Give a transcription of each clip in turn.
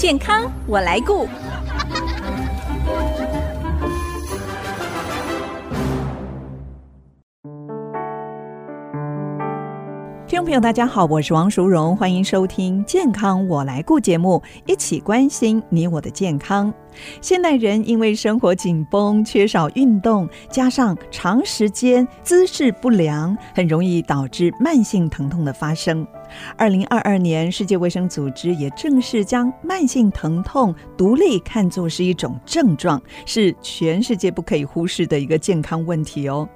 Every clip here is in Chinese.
健康我来顾。听众朋友，大家好，我是王淑荣，欢迎收听《健康我来顾》节目，一起关心你我的健康。现代人因为生活紧绷，缺少运动，加上长时间姿势不良，很容易导致慢性疼痛的发生。二零二二年，世界卫生组织也正式将慢性疼痛独立看作是一种症状，是全世界不可以忽视的一个健康问题哦。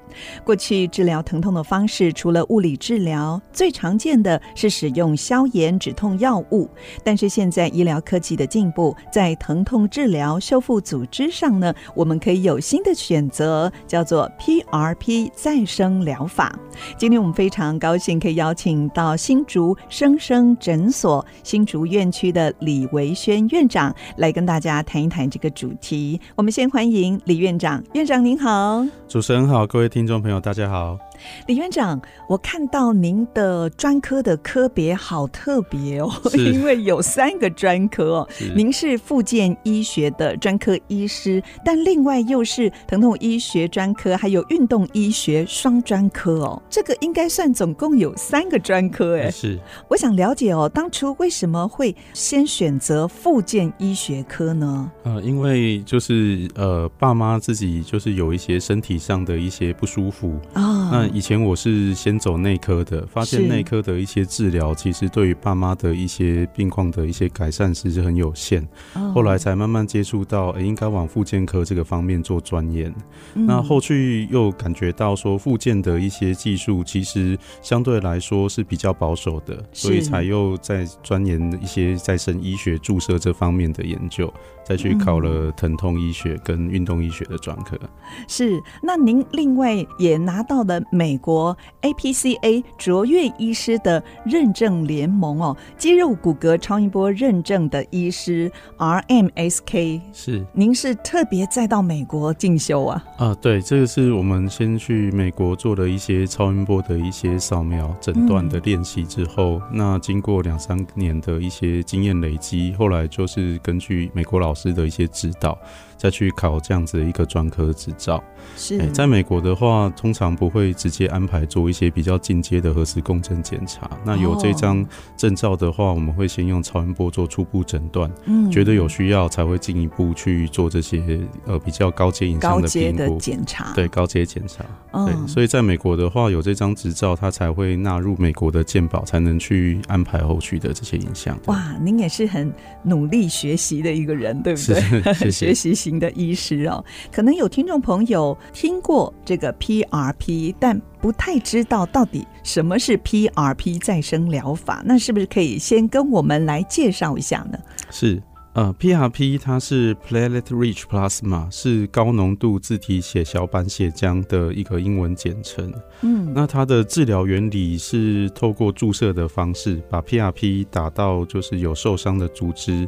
过去治疗疼痛的方式，除了物理治疗，最常见的是使用消炎止痛药物。但是现在医疗科技的进步，在疼痛治疗修复组织上呢，我们可以有新的选择，叫做 PRP 再生疗法。今天我们非常高兴可以邀请到新竹。生生诊所新竹院区的李维轩院长来跟大家谈一谈这个主题。我们先欢迎李院长，院长您好。主持人好，各位听听众朋友大家好。李院长，我看到您的专科的科别好特别哦，因为有三个专科哦。您是复健医学的专科医师，但另外又是疼痛医学专科，还有运动医学双专科哦。这个应该算总共有三个专科哎。是，我想了解哦，当初为什么会先选择复健医学科呢？呃，因为就是呃，爸妈自己就是有一些身体上的一些不舒服啊。那以前我是先走内科的，发现内科的一些治疗其实对于爸妈的一些病况的一些改善其实很有限。后来才慢慢接触到，欸，应该往复健科这个方面做钻研。那后续又感觉到说，复健的一些技术其实相对来说是比较保守的，所以才又在钻研一些再生医学注射这方面的研究。再去考了疼痛医学跟运动医学的专科。是，那您另外也拿到了美国 APCA 卓越医师的认证联盟哦，肌肉骨骼超音波认证的医师 RMSK。是，您是特别再到美国进修啊？啊，对，这个是我们先去美国做了一些超音波的一些扫描诊断的练习之后，嗯、那经过两三年的一些经验累积，后来就是根据美国老师的一些指导。再去考这样子的一个专科执照。是、欸，在美国的话，通常不会直接安排做一些比较进阶的核磁共振检查。那有这张证照的话，我们会先用超音波做初步诊断，嗯，觉得有需要才会进一步去做这些呃比较高阶影像的评估检查。对，高阶检查。对，所以在美国的话，有这张执照，它才会纳入美国的健保，才能去安排后续的这些影像。哇，您也是很努力学习的一个人，对不对？学习型的医师哦，可能有听众朋友听过这个 PRP，但不太知道到底什么是 PRP 再生疗法。那是不是可以先跟我们来介绍一下呢？是，呃，PRP 它是 Platelet-Rich Plasma，是高浓度自体血小板血浆的一个英文简称。嗯，那它的治疗原理是透过注射的方式，把 PRP 打到就是有受伤的组织。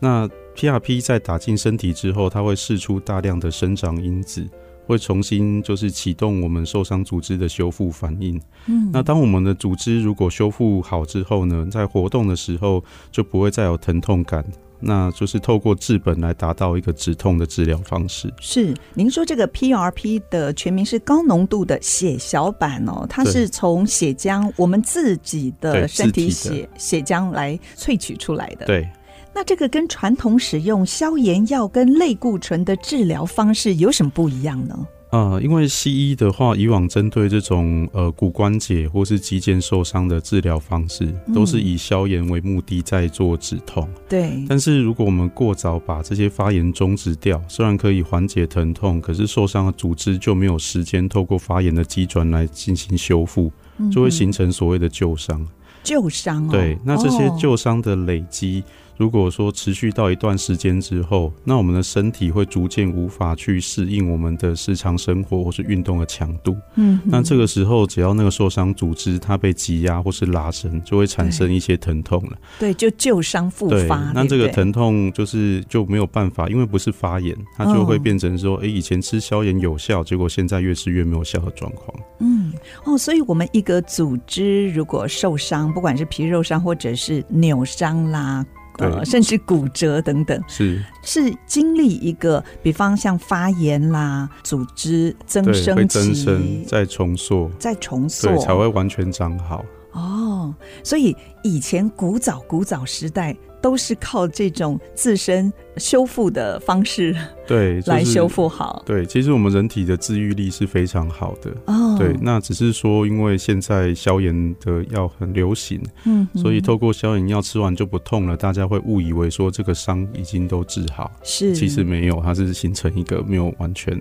那 PRP 在打进身体之后，它会释出大量的生长因子，会重新就是启动我们受伤组织的修复反应。嗯，那当我们的组织如果修复好之后呢，在活动的时候就不会再有疼痛感。那就是透过治本来达到一个止痛的治疗方式。是，您说这个 PRP 的全名是高浓度的血小板哦，它是从血浆我们自己的身体血血浆来萃取出来的。对。那这个跟传统使用消炎药跟类固醇的治疗方式有什么不一样呢？呃，因为西医的话，以往针对这种呃骨关节或是肌腱受伤的治疗方式，都是以消炎为目的在做止痛。对、嗯。但是如果我们过早把这些发炎终止掉，虽然可以缓解疼痛，可是受伤的组织就没有时间透过发炎的机转来进行修复，就会形成所谓的旧伤。旧伤、哦。对。那这些旧伤的累积。如果说持续到一段时间之后，那我们的身体会逐渐无法去适应我们的日常生活或是运动的强度。嗯，那这个时候，只要那个受伤组织它被挤压或是拉伸，就会产生一些疼痛了。对，就旧伤复发。对，那这个疼痛就是就没有办法，因为不是发炎，它就会变成说，哎、欸，以前吃消炎有效，结果现在越吃越没有效的状况。嗯，哦，所以我们一个组织如果受伤，不管是皮肉伤或者是扭伤啦。呃，甚至骨折等等，是。是经历一个，比方像发炎啦，组织增生会增生，再重塑，再重塑，对，才会完全长好。哦，所以以前古早古早时代都是靠这种自身修复的方式。对，来修复好。对，其实我们人体的治愈力是非常好的。哦，对，那只是说，因为现在消炎的药很流行，嗯，所以透过消炎药吃完就不痛了，大家会误以为说这个伤已经都治好，是，其实没有，它是形成一个没有完全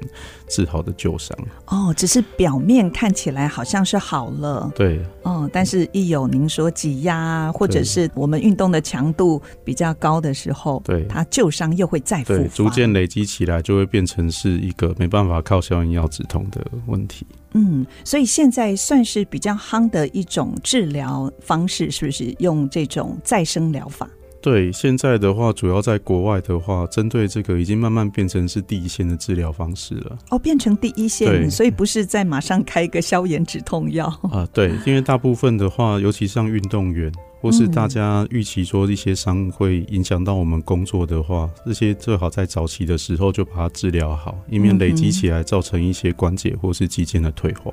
治好的旧伤。哦，只是表面看起来好像是好了，对，哦，但是一有您说挤压或者是我们运动的强度比较高的时候，对，它旧伤又会再复发，逐渐累积起。起来就会变成是一个没办法靠消炎药止痛的问题。嗯，所以现在算是比较夯的一种治疗方式，是不是用这种再生疗法？对，现在的话，主要在国外的话，针对这个已经慢慢变成是第一线的治疗方式了。哦，变成第一线，所以不是在马上开一个消炎止痛药啊？对，因为大部分的话，尤其像运动员。或是大家预期说一些伤会影响到我们工作的话，这些最好在早期的时候就把它治疗好，以免累积起来造成一些关节或是肌腱的退化。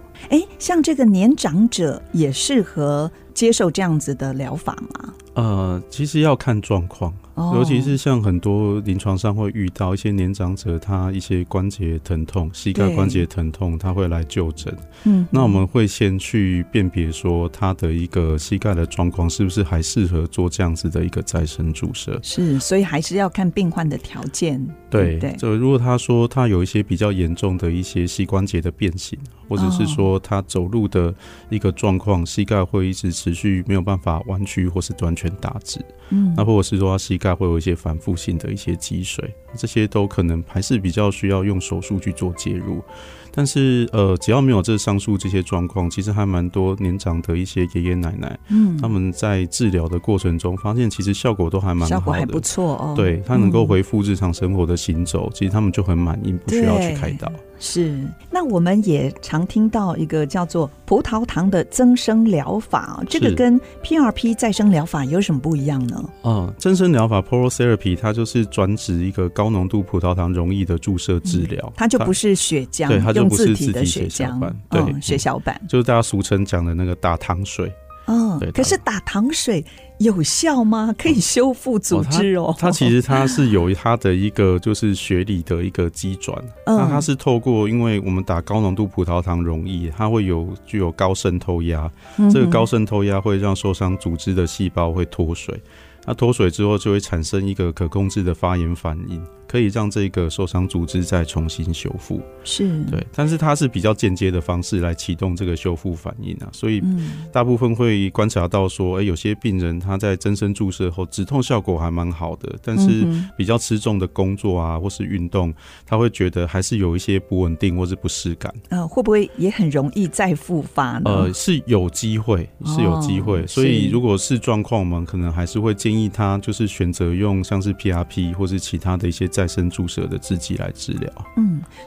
像这个年长者也适合接受这样子的疗法吗？呃，其实要看状况。尤其是像很多临床上会遇到一些年长者，他一些关节疼痛、膝盖关节疼痛，他会来就诊。嗯，那我们会先去辨别说他的一个膝盖的状况是不是还适合做这样子的一个再生注射。是，所以还是要看病患的条件。对对，就如果他说他有一些比较严重的一些膝关节的变形，或者是说他走路的一个状况，膝盖会一直持续没有办法弯曲或是完全打直。嗯，那或者是说他膝盖会有一些反复性的一些积水，这些都可能还是比较需要用手术去做介入。但是呃，只要没有这上述这些状况，其实还蛮多年长的一些爷爷奶奶，嗯，他们在治疗的过程中发现，其实效果都还蛮好的，效果还不错哦。对，他能够恢复日常生活的行走，嗯，其实他们就很满意，不需要去开刀。是，那我们也常听到一个叫做葡萄糖的增生疗法，这个跟 PRP 再生疗法有什么不一样呢？嗯，增生疗法 （Prolotherapy） 它就是专指一个高浓度葡萄糖溶液的注射治疗，嗯，它就不是血浆，对，它就不是自己的血浆，对，嗯，血小板，就是大家俗称讲的那个打糖水。嗯，可是打糖水有效吗？可以修复组织哦。它其实它是有 它的一个就是学理的一个机转，那它是透过因为我们打高浓度葡萄糖溶液，它会有具有高渗透压，这个高渗透压会让受伤组织的细胞会脱水，那脱水之后就会产生一个可控制的发炎反应。可以让这个受伤组织再重新修复，是。对，但是它是比较间接的方式来启动这个修复反应啊，所以大部分会观察到说，哎、欸，有些病人他在增生注射后止痛效果还蛮好的，但是比较吃重的工作啊或是运动，他会觉得还是有一些不稳定或是不适感。呃，会不会也很容易再复发呢？呃，是有机会，是有机会、哦，所以如果是状况，我们可能还是会建议他就是选择用像是 PRP 或是其他的一些再生注射的制剂来治疗，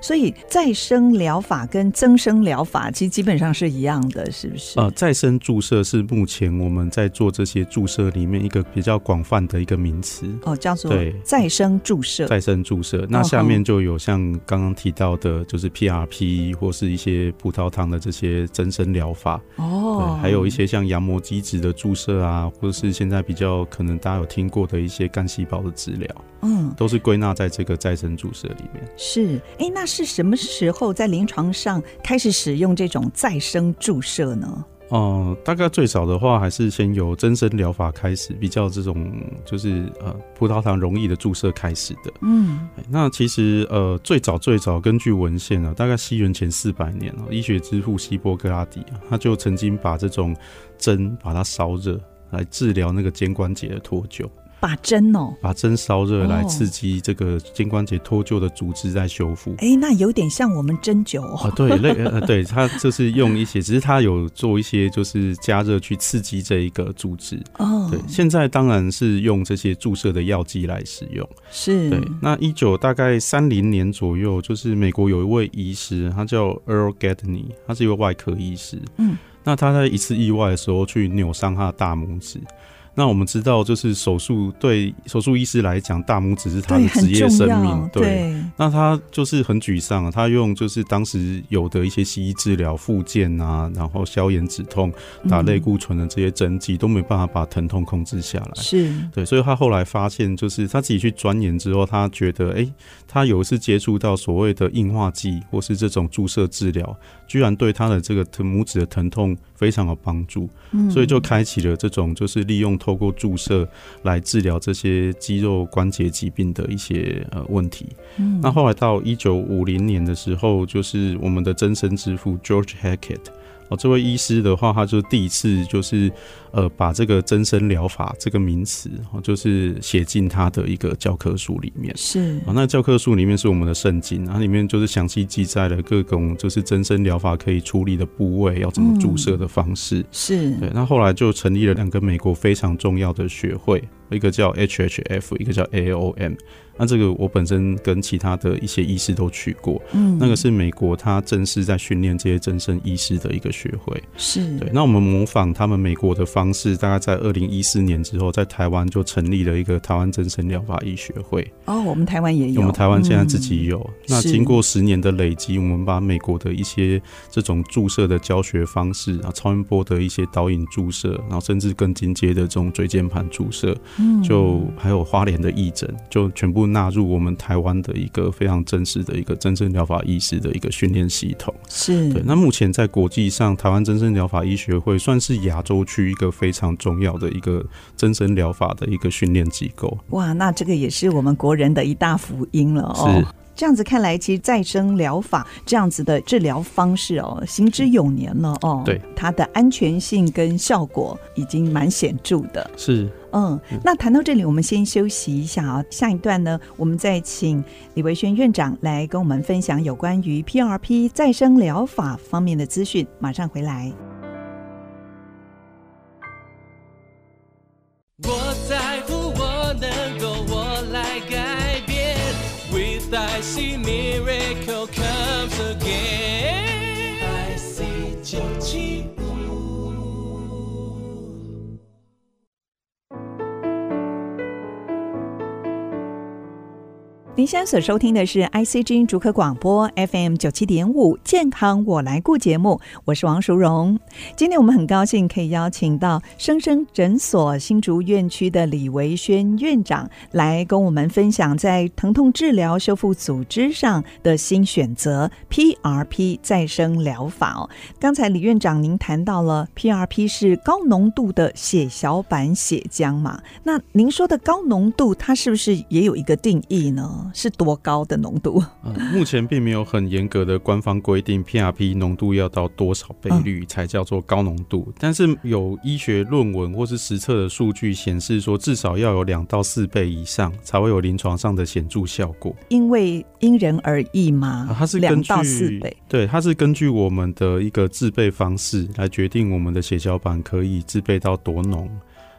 所以再生疗法跟增生疗法其实基本上是一样的，是不是？呃，再生注射是目前我们在做这些注射里面一个比较广泛的一个名词，哦，叫做对。再生注射。再生注射，那下面就有像刚刚提到的，就是 PRP 或是一些葡萄糖的这些增生疗法，哦，还有一些像羊膜基质的注射啊，或者是现在比较可能大家有听过的一些干细胞的治疗，嗯，都是归纳在这个。再生注射里面。是。哎、欸，那是什么时候在临床上开始使用这种再生注射呢？哦、呃，大概最早的话还是先由增生疗法开始，比较这种就是呃葡萄糖容易的注射开始的。嗯，那其实呃最早最早根据文献啊，大概西元前四百年啊，医学之父希波克拉底啊，他就曾经把这种针把它烧热来治疗那个肩关节的脱臼。把针哦，把针烧热来刺激这个肩关节脱臼的组织在修复。哎、欸，那有点像我们针灸哦。啊，对，类呃，对，它就是用一些，只是它有做一些，就是加热去刺激这一个组织。哦，对，现在当然是用这些注射的药剂来使用。是，对。那一九大概三零年左右，就是美国有一位医师，他叫 Earl Gedney，他是一位外科医师。嗯，那他在一次意外的时候去扭伤他的大拇指。那我们知道，就是手术对手术医师来讲，大拇指是他的职业生命。对，对，那他就是很沮丧啊。他用就是当时有的一些西医治疗，复健啊，然后消炎止痛、打类固醇的这些针剂，都没办法把疼痛控制下来。是对，所以他后来发现，就是他自己去钻研之后，他觉得，哎、欸，他有一次接触到所谓的硬化剂，或是这种注射治疗，居然对他的这个拇指的疼痛非常有帮助。嗯，所以就开启了这种，就是利用。透过注射来治疗这些肌肉关节疾病的一些呃问题。嗯，那后来到一九五零年的时候，就是我们的增生之父 George Hackett。哦，这位医师的话，他就第一次就是，呃，把这个增生疗法这个名词，哦，就是写进他的一个教科书里面。是，哦，那教科书里面是我们的圣经，它里面就是详细记载了各种就是增生疗法可以处理的部位，要怎么注射的方式。嗯、是对，那后来就成立了两个美国非常重要的学会，一个叫 HHF，一个叫 AOM。那这个我本身跟其他的一些医师都去过，嗯，那个是美国他正式在训练这些增生医师的一个学会，是对。那我们模仿他们美国的方式，大概在二零一四年之后，在台湾就成立了一个台湾增生疗法医学会。哦，我们台湾也有，我们台湾现在自己有。嗯、那经过十年的累积，我们把美国的一些这种注射的教学方式啊，超音波的一些导引注射，然后甚至更进阶的这种椎间盘注射，嗯，就还有花莲的义诊，就全部。纳入我们台湾的一个非常正式的一个增生疗法医师的一个训练系统，是对。那目前在国际上，台湾增生疗法医学会算是亚洲区一个非常重要的一个真生疗法的一个训练机构。哇，那这个也是我们国人的一大福音了哦。是。这样子看来，其实再生疗法这样子的治疗方式哦，行之有年了哦。对，它的安全性跟效果已经蛮显著的。是，嗯，那谈到这里，我们先休息一下啊。下一段呢，我们再请李维轩院长来跟我们分享有关于 PRP 再生疗法方面的资讯。马上回来。我在乎。您现在所收听的是 ICG 竹科广播 FM 九七点五健康我来顾节目，我是王淑荣。今天我们很高兴可以邀请到生生诊所新竹院区的李维轩院长来跟我们分享在疼痛治疗修复组织上的新选择 PRP 再生疗法哦。刚才李院长您谈到了 PRP 是高浓度的血小板血浆嘛？那您说的高浓度，它是不是也有一个定义呢？是多高的浓度？嗯，目前并没有很严格的官方规定，PRP 浓度要到多少倍率才叫做高浓度。嗯。但是有医学论文或是实测的数据显示说，至少要有两到四倍以上才会有临床上的显著效果。因为因人而异吗？它是两到四倍，对，它是根据我们的一个制备方式来决定我们的血小板可以制备到多浓。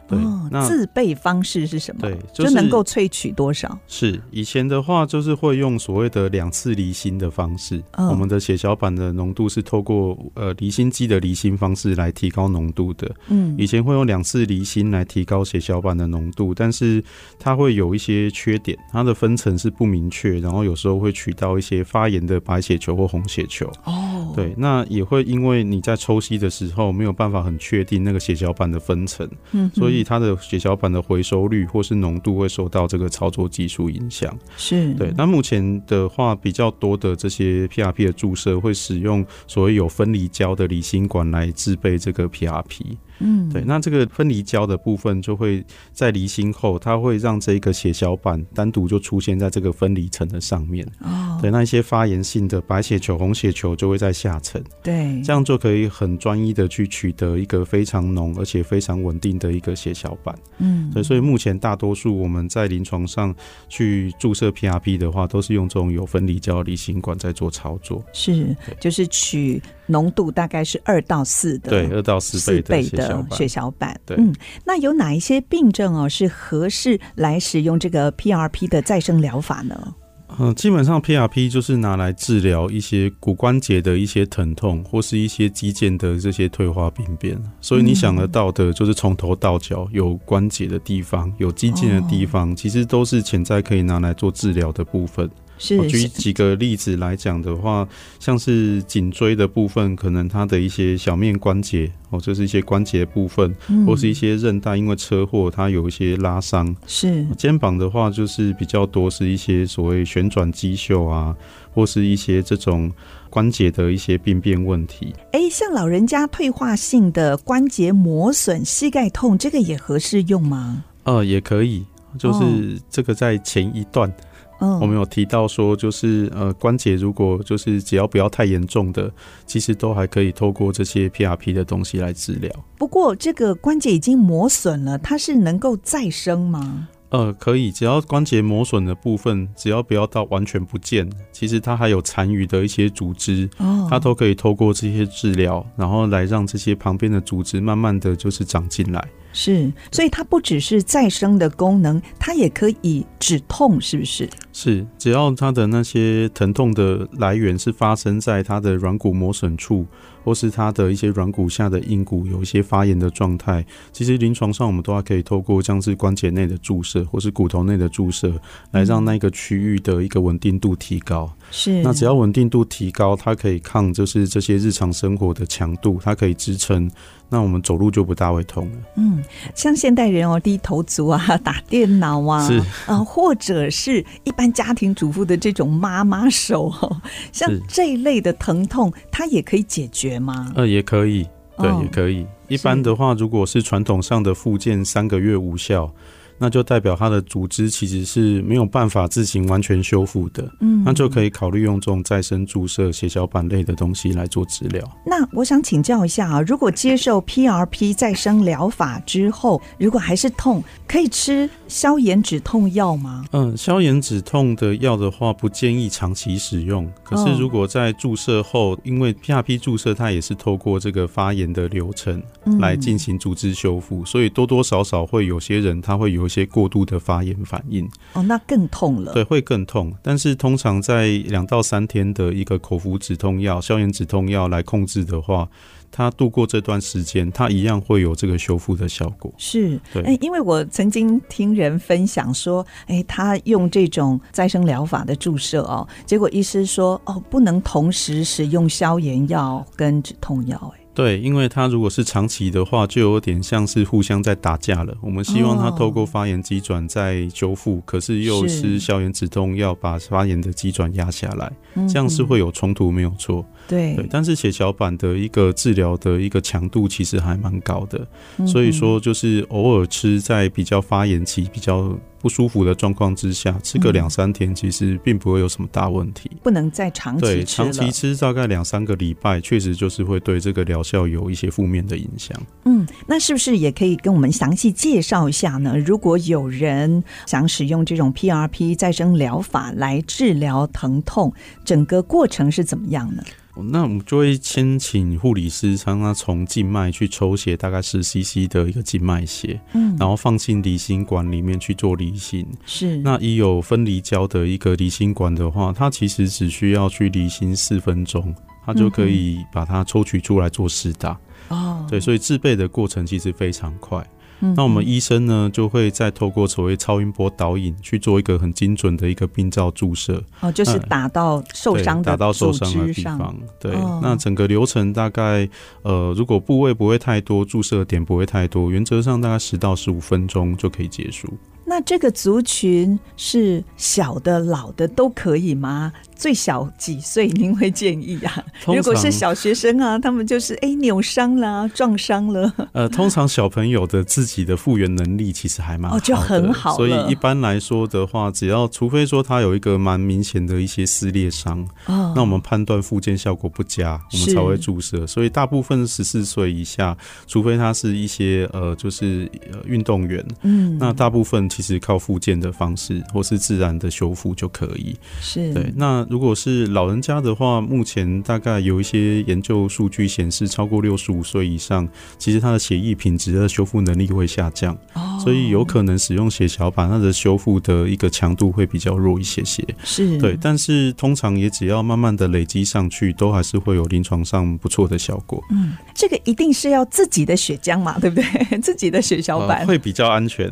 对，那自备方式是什么？对，就是、就能够萃取多少？是以前的话，就是会用所谓的两次离心的方式。哦、我们的血小板的浓度是透过呃离心机的离心方式来提高浓度的。嗯，以前会用两次离心来提高血小板的浓度，但是它会有一些缺点，它的分层是不明确，然后有时候会取到一些发炎的白血球或红血球。哦，对，那也会因为你在抽吸的时候没有办法很确定那个血小板的分层，嗯，所以。它的血小板的回收率或是浓度会受到这个操作技术影响，是对。那目前的话，比较多的这些 PRP 的注射会使用所谓有分离胶的离心管来制备这个 PRP。嗯，对，那这个分离胶的部分就会在离心后，它会让这个血小板单独就出现在这个分离层的上面。哦，对，那一些发炎性的白血球、红血球就会在下层。对，这样就可以很专一的去取得一个非常浓而且非常稳定的一个血小板。嗯，对，所以目前大多数我们在临床上去注射 PRP 的话，都是用这种有分离胶离心管在做操作。是，就是取。浓度大概是二到四的，对，二到四倍的血小板。对，嗯，那有哪一些病症哦是合适来使用这个 PRP 的再生疗法呢？嗯，基本上 PRP 就是拿来治疗一些骨关节的一些疼痛，或是一些肌腱的这些退化病变。所以你想得到的，就是从头到脚有关节的地方、有肌腱的地方，其实都是潜在可以拿来做治疗的部分。是，我举几个例子来讲的话，像是颈椎的部分，可能它的一些小面关节哦，这是一些关节部分，或是一些韧带，因为车祸它有一些拉伤。是肩膀的话，就是比较多是一些所谓旋转肌袖啊，或是一些这种关节的一些病变问题。哎、欸，像老人家退化性的关节磨损、膝盖痛，这个也合适用吗？呃，也可以，就是这个在前一段。我们有提到说，就是呃关节如果就是只要不要太严重的，其实都还可以透过这些 PRP 的东西来治疗。不过这个关节已经磨损了，它是能够再生吗？呃，可以，只要关节磨损的部分，只要不要到完全不见，其实它还有残余的一些组织，它都可以透过这些治疗，然后来让这些旁边的组织慢慢的就是长进来。是，所以它不只是再生的功能，它也可以止痛，是不是？是，只要它的那些疼痛的来源是发生在它的软骨磨损处，或是它的一些软骨下的硬骨有一些发炎的状态，其实临床上我们都还可以透过像是关节内的注射或是骨头内的注射，来让那个区域的一个稳定度提高。是，那只要稳定度提高，它可以抗就是这些日常生活的强度，它可以支撑。那我们走路就不大会痛了。嗯，像现代人哦，低头族啊，打电脑啊，是啊，或者是一般家庭主妇的这种妈妈手哦，像这一类的疼痛，它也可以解决吗？呃，也可以，对，也可以。一般的话，如果是传统上的复健，三个月无效。那就代表它的组织其实是没有办法自行完全修复的，嗯，那就可以考虑用这种再生注射、血小板类的东西来做治疗。那我想请教一下啊，如果接受 PRP 再生疗法之后，如果还是痛，可以吃消炎止痛药吗？嗯，消炎止痛的药的话，不建议长期使用。可是如果在注射后，哦、因为 PRP 注射它也是透过这个发炎的流程来进行组织修复，嗯、所以多多少少会有些人他会有。一些过度的发炎反应哦，那更痛了。对，会更痛。但是通常在两到三天的一个口服止痛药、消炎止痛药来控制的话，他度过这段时间，他一样会有这个修复的效果。是，对。哎，因为我曾经听人分享说，哎，他用这种再生疗法的注射哦，结果医师说，哦，不能同时使用消炎药跟止痛药，哎。对，因为它如果是长期的话，就有点像是互相在打架了。我们希望它透过发炎机转再修复，哦、可是又是消炎止痛药把发炎的机转压下来，这样是会有冲突，没有错。对，对，但是血小板的一个治疗的一个强度其实还蛮高的，所以说就是偶尔吃在比较发炎期比较不舒服的状况之下，吃个两三天，其实并不会有什么大问题。不能再长期吃。对，长期吃大概两三个礼拜，确实就是会对这个疗效有一些负面的影响。嗯，那是不是也可以跟我们详细介绍一下呢？如果有人想使用这种 PRP 再生疗法来治疗疼痛，整个过程是怎么样呢？那我们就会先请护理师帮他从静脉去抽血，大概是 CC 的一个静脉血，嗯，然后放进离心管里面去做离心。是，那已有分离胶的一个离心管的话，它其实只需要去离心四分钟，它就可以把它抽取出来做施打。哦，对，所以制备的过程其实非常快。那我们医生呢，就会再透过所谓超音波导引去做一个很精准的一个病灶注射。哦，就是打到受伤的打到受伤的地方。对，那整个流程大概呃，如果部位不会太多，注射点不会太多，原则上大概十到十五分钟就可以结束。那这个族群是小的、老的都可以吗？最小几岁您会建议啊？如果是小学生啊，他们就是哎扭伤了、撞伤了。呃，通常小朋友的自己的复原能力其实还蛮好，哦，就很好。所以一般来说的话，只要除非说他有一个蛮明显的一些撕裂伤，哦，那我们判断复健效果不佳，我们才会注射。所以大部分十四岁以下，除非他是一些呃就是呃运动员，嗯，那大部分。其实靠复健的方式或是自然的修复就可以。是对。那如果是老人家的话，目前大概有一些研究数据显示，超过六十五岁以上，其实他的血液品质的修复能力会下降，哦，所以有可能使用血小板，它的修复的一个强度会比较弱一些些。是对，但是通常也只要慢慢的累积上去，都还是会有临床上不错的效果。嗯，这个一定是要自己的血浆嘛，对不对？自己的血小板，呃、会比较安全。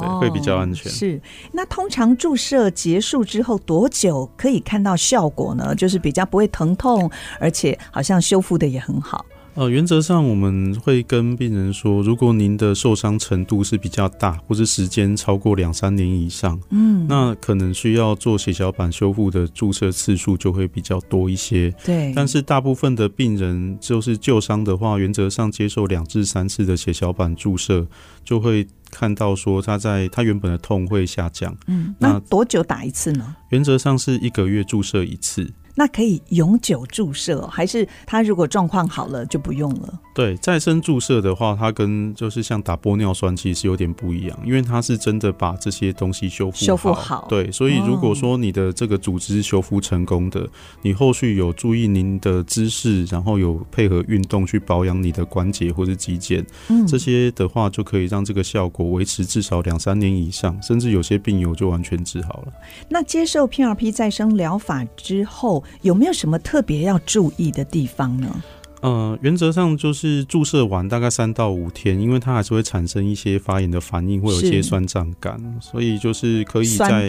哦，会比较安全。是，那通常注射结束之后多久可以看到效果呢？就是比较不会疼痛，而且好像修复的也很好。呃，原则上我们会跟病人说，如果您的受伤程度是比较大，或是时间超过两三年以上，嗯，那可能需要做血小板修复的注射次数就会比较多一些。对，但是大部分的病人就是旧伤的话，原则上接受两至三次的血小板注射就会。看到说他在他原本的痛会下降，嗯，那多久打一次呢？原则上是一个月注射一次。那可以永久注射，还是他如果状况好了就不用了？对，再生注射的话，它跟就是像打玻尿酸其实有点不一样，因为它是真的把这些东西修复修复好。对，所以如果说你的这个组织修复成功的，你后续有注意您的姿势，然后有配合运动去保养你的关节或是肌腱，嗯，这些的话就可以让这个效果维持至少两三年以上，甚至有些病友就完全治好了。那接受 PRP 再生疗法之后，有没有什么特别要注意的地方呢？呃，原则上就是注射完大概三到五天，因为它还是会产生一些发炎的反应，会有一些酸胀感，所以就是可以在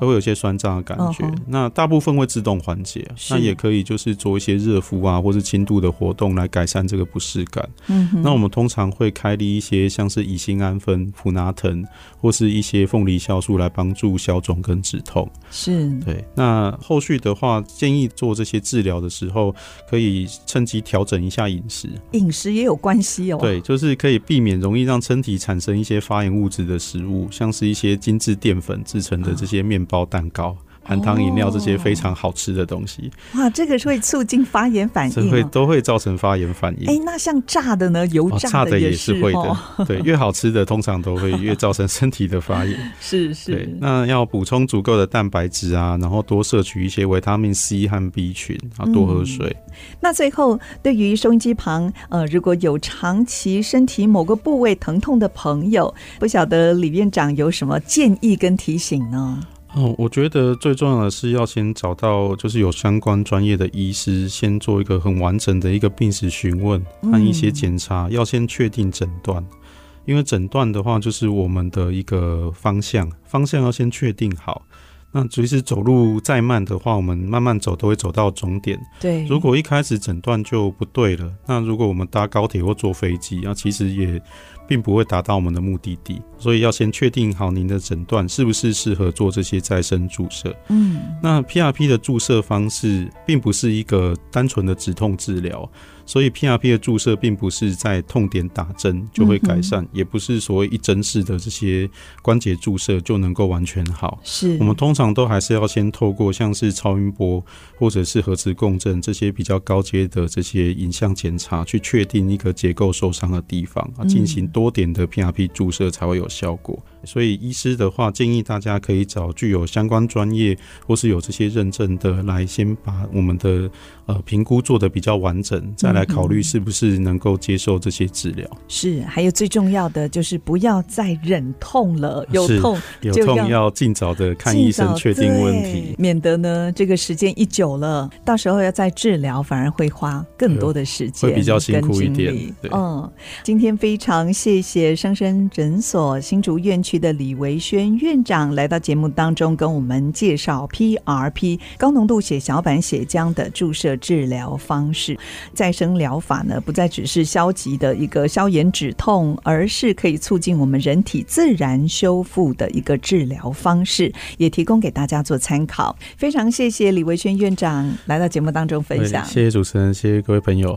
会会有一些酸胀的感觉。那大部分会自动缓解，那也可以就是做一些热敷啊，或是轻度的活动来改善这个不适感。嗯，那我们通常会开立一些像是乙酰氨酚、普拿疼或是一些凤梨酵素来帮助消肿跟止痛。是对。那后续的话，建议做这些治疗的时候，可以趁机调整。整一下饮食，饮食也有关系哦。对，就是可以避免容易让身体产生一些发炎物质的食物，像是一些精致淀粉制成的这些面包、蛋糕。含糖饮料这些非常好吃的东西，哇，这个是会促进发炎反应，会都会造成发炎反应。哎，那像炸的呢？油炸的也是会的，对，越好吃的通常都会越造成身体的发炎。是是，对，那要补充足够的蛋白质啊，然后多摄取一些维他命 C 和 B 群，啊，多喝水。那最后，对于收音机旁呃，如果有长期身体某个部位疼痛的朋友，不晓得李院长有什么建议跟提醒呢？哦，我觉得最重要的是要先找到就是有相关专业的医师，先做一个很完整的一个病史询问和一些检查，要先确定诊断，因为诊断的话就是我们的一个方向，方向要先确定好。那即使走路再慢的话，我们慢慢走都会走到终点。对，如果一开始诊断就不对了，那如果我们搭高铁或坐飞机，那其实也。并不会达到我们的目的地，所以要先确定好您的诊断是不是适合做这些再生注射。嗯，那 PRP 的注射方式并不是一个单纯的止痛治疗。所以 PRP 的注射并不是在痛点打针就会改善，嗯、也不是所谓一针式的这些关节注射就能够完全好。是我们通常都还是要先透过像是超音波或者是核磁共振这些比较高阶的这些影像检查，去确定一个结构受伤的地方啊，进行多点的 PRP 注射才会有效果。所以医师的话，建议大家可以找具有相关专业或是有这些认证的来，先把我们的呃评估做得比较完整，再来考虑是不是能够接受这些治疗。是，还有最重要的就是不要再忍痛了，有痛有痛要尽早的看医生确定问题，免得呢这个时间一久了，到时候要再治疗反而会花更多的时间，会比较辛苦一点。对，嗯，今天非常谢谢生生诊所新竹院区的李维轩院长来到节目当中，跟我们介绍 PRP 高浓度血小板血浆的注射治疗方式。再生疗法呢，不再只是消极的一个消炎止痛，而是可以促进我们人体自然修复的一个治疗方式，也提供给大家做参考。非常谢谢李维轩院长来到节目当中分享。谢谢主持人，谢谢各位朋友。